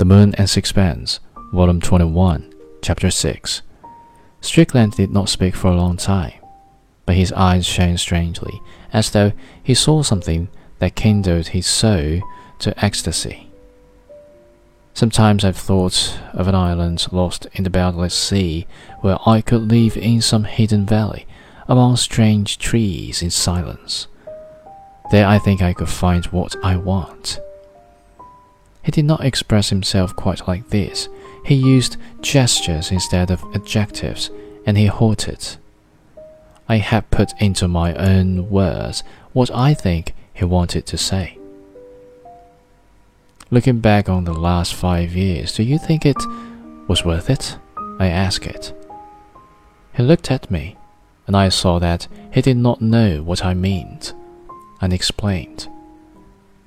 The Moon and Sixpence, Volume 21, Chapter 6. Strickland did not speak for a long time, but his eyes shone strangely, as though he saw something that kindled his soul to ecstasy. Sometimes I've thought of an island lost in the boundless sea, where I could live in some hidden valley, among strange trees in silence. There I think I could find what I want. He did not express himself quite like this. He used gestures instead of adjectives, and he halted. I have put into my own words what I think he wanted to say. Looking back on the last five years, do you think it was worth it? I asked it. He looked at me, and I saw that he did not know what I meant, and explained.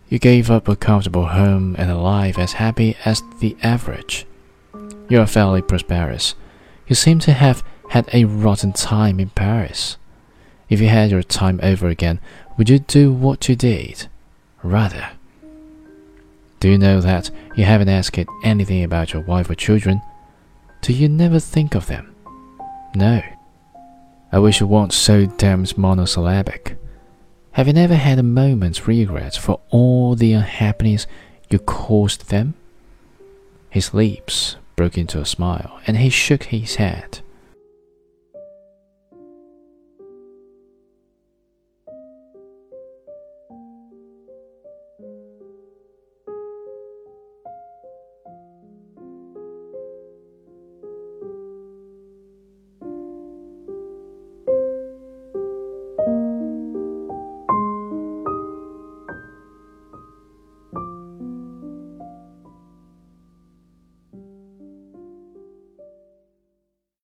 You gave up a comfortable home and a life as happy as the average. You are fairly prosperous. You seem to have had a rotten time in Paris. If you had your time over again, would you do what you did? Rather. Do you know that you haven't asked anything about your wife or children? Do you never think of them? No. I wish you weren't so damned monosyllabic. Have you never had a moment's regret for all the unhappiness you caused them? His lips broke into a smile, and he shook his head.